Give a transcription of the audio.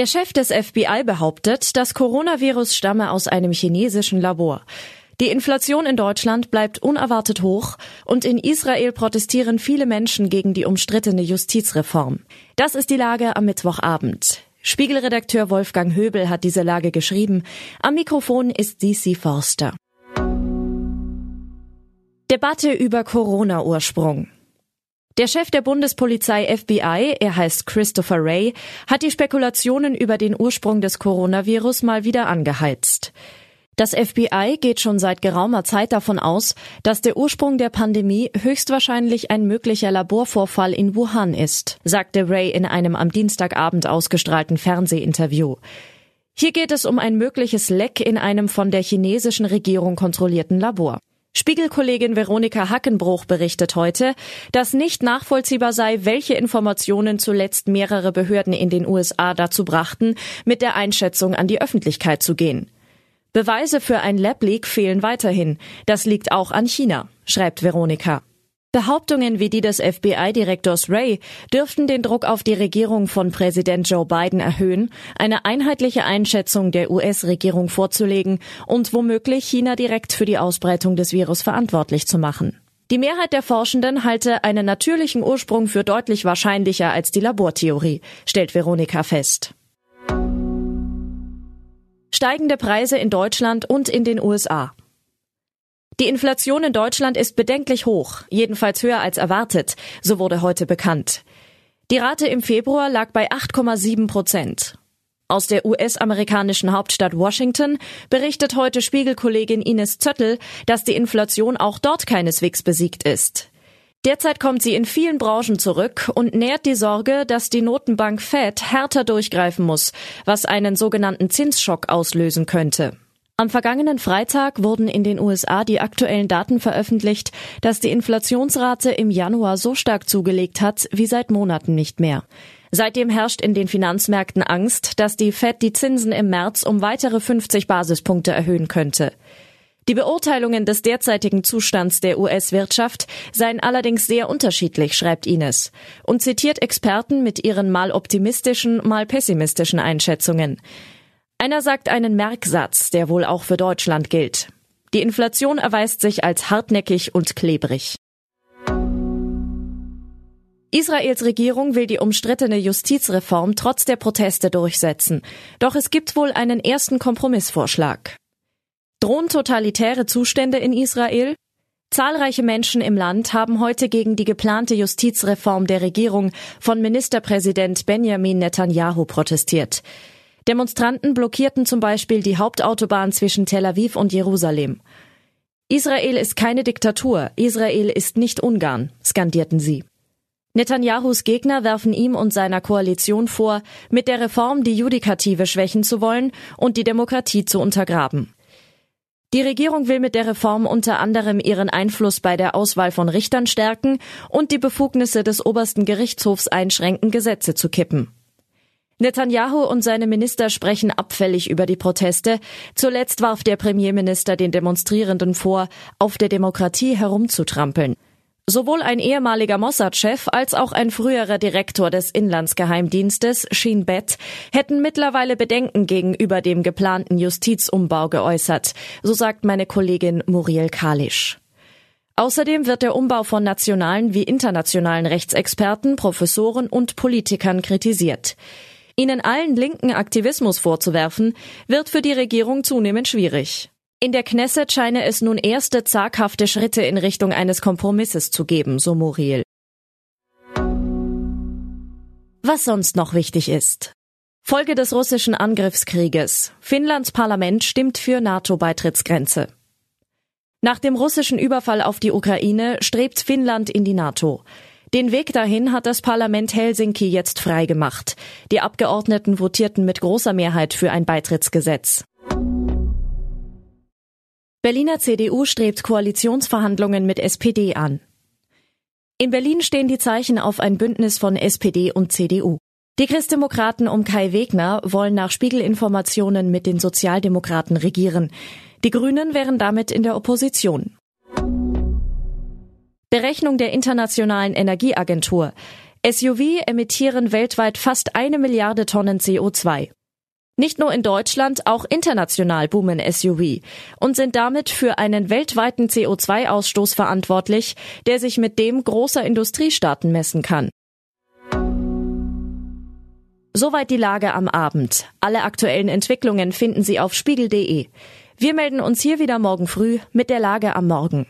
Der Chef des FBI behauptet, das Coronavirus stamme aus einem chinesischen Labor. Die Inflation in Deutschland bleibt unerwartet hoch und in Israel protestieren viele Menschen gegen die umstrittene Justizreform. Das ist die Lage am Mittwochabend. Spiegelredakteur Wolfgang Höbel hat diese Lage geschrieben. Am Mikrofon ist DC Forster. Debatte über Corona-Ursprung. Der Chef der Bundespolizei FBI, er heißt Christopher Wray, hat die Spekulationen über den Ursprung des Coronavirus mal wieder angeheizt. Das FBI geht schon seit geraumer Zeit davon aus, dass der Ursprung der Pandemie höchstwahrscheinlich ein möglicher Laborvorfall in Wuhan ist, sagte Ray in einem am Dienstagabend ausgestrahlten Fernsehinterview. Hier geht es um ein mögliches Leck in einem von der chinesischen Regierung kontrollierten Labor. Spiegelkollegin Veronika Hackenbruch berichtet heute, dass nicht nachvollziehbar sei, welche Informationen zuletzt mehrere Behörden in den USA dazu brachten, mit der Einschätzung an die Öffentlichkeit zu gehen. Beweise für ein Lab-Leak fehlen weiterhin. Das liegt auch an China, schreibt Veronika. Behauptungen wie die des FBI-Direktors Ray dürften den Druck auf die Regierung von Präsident Joe Biden erhöhen, eine einheitliche Einschätzung der US-Regierung vorzulegen und womöglich China direkt für die Ausbreitung des Virus verantwortlich zu machen. Die Mehrheit der Forschenden halte einen natürlichen Ursprung für deutlich wahrscheinlicher als die Labortheorie, stellt Veronika fest steigende Preise in Deutschland und in den USA. Die Inflation in Deutschland ist bedenklich hoch, jedenfalls höher als erwartet, so wurde heute bekannt. Die Rate im Februar lag bei 8,7 Prozent. Aus der US-amerikanischen Hauptstadt Washington berichtet heute Spiegelkollegin Ines Zöttl, dass die Inflation auch dort keineswegs besiegt ist. Derzeit kommt sie in vielen Branchen zurück und nährt die Sorge, dass die Notenbank Fed härter durchgreifen muss, was einen sogenannten Zinsschock auslösen könnte. Am vergangenen Freitag wurden in den USA die aktuellen Daten veröffentlicht, dass die Inflationsrate im Januar so stark zugelegt hat wie seit Monaten nicht mehr. Seitdem herrscht in den Finanzmärkten Angst, dass die Fed die Zinsen im März um weitere 50 Basispunkte erhöhen könnte. Die Beurteilungen des derzeitigen Zustands der US-Wirtschaft seien allerdings sehr unterschiedlich, schreibt Ines, und zitiert Experten mit ihren mal optimistischen, mal pessimistischen Einschätzungen. Einer sagt einen Merksatz, der wohl auch für Deutschland gilt. Die Inflation erweist sich als hartnäckig und klebrig. Israels Regierung will die umstrittene Justizreform trotz der Proteste durchsetzen. Doch es gibt wohl einen ersten Kompromissvorschlag. Drohen totalitäre Zustände in Israel? Zahlreiche Menschen im Land haben heute gegen die geplante Justizreform der Regierung von Ministerpräsident Benjamin Netanyahu protestiert. Demonstranten blockierten zum Beispiel die Hauptautobahn zwischen Tel Aviv und Jerusalem. Israel ist keine Diktatur, Israel ist nicht Ungarn, skandierten sie. Netanyahus Gegner werfen ihm und seiner Koalition vor, mit der Reform die Judikative schwächen zu wollen und die Demokratie zu untergraben. Die Regierung will mit der Reform unter anderem ihren Einfluss bei der Auswahl von Richtern stärken und die Befugnisse des obersten Gerichtshofs einschränken, Gesetze zu kippen. Netanyahu und seine Minister sprechen abfällig über die Proteste. Zuletzt warf der Premierminister den Demonstrierenden vor, auf der Demokratie herumzutrampeln. Sowohl ein ehemaliger Mossad-Chef als auch ein früherer Direktor des Inlandsgeheimdienstes, Shin Bet, hätten mittlerweile Bedenken gegenüber dem geplanten Justizumbau geäußert, so sagt meine Kollegin Muriel Kalisch. Außerdem wird der Umbau von nationalen wie internationalen Rechtsexperten, Professoren und Politikern kritisiert. Ihnen allen linken Aktivismus vorzuwerfen, wird für die Regierung zunehmend schwierig. In der Knesset scheine es nun erste zaghafte Schritte in Richtung eines Kompromisses zu geben, so Muriel. Was sonst noch wichtig ist. Folge des russischen Angriffskrieges. Finnlands Parlament stimmt für NATO-Beitrittsgrenze. Nach dem russischen Überfall auf die Ukraine strebt Finnland in die NATO. Den Weg dahin hat das Parlament Helsinki jetzt freigemacht. Die Abgeordneten votierten mit großer Mehrheit für ein Beitrittsgesetz. Berliner CDU strebt Koalitionsverhandlungen mit SPD an. In Berlin stehen die Zeichen auf ein Bündnis von SPD und CDU. Die Christdemokraten um Kai Wegner wollen nach Spiegelinformationen mit den Sozialdemokraten regieren. Die Grünen wären damit in der Opposition. Berechnung der Internationalen Energieagentur. SUV emittieren weltweit fast eine Milliarde Tonnen CO2. Nicht nur in Deutschland, auch international boomen SUV und sind damit für einen weltweiten CO2-Ausstoß verantwortlich, der sich mit dem großer Industriestaaten messen kann. Soweit die Lage am Abend. Alle aktuellen Entwicklungen finden Sie auf spiegel.de. Wir melden uns hier wieder morgen früh mit der Lage am Morgen.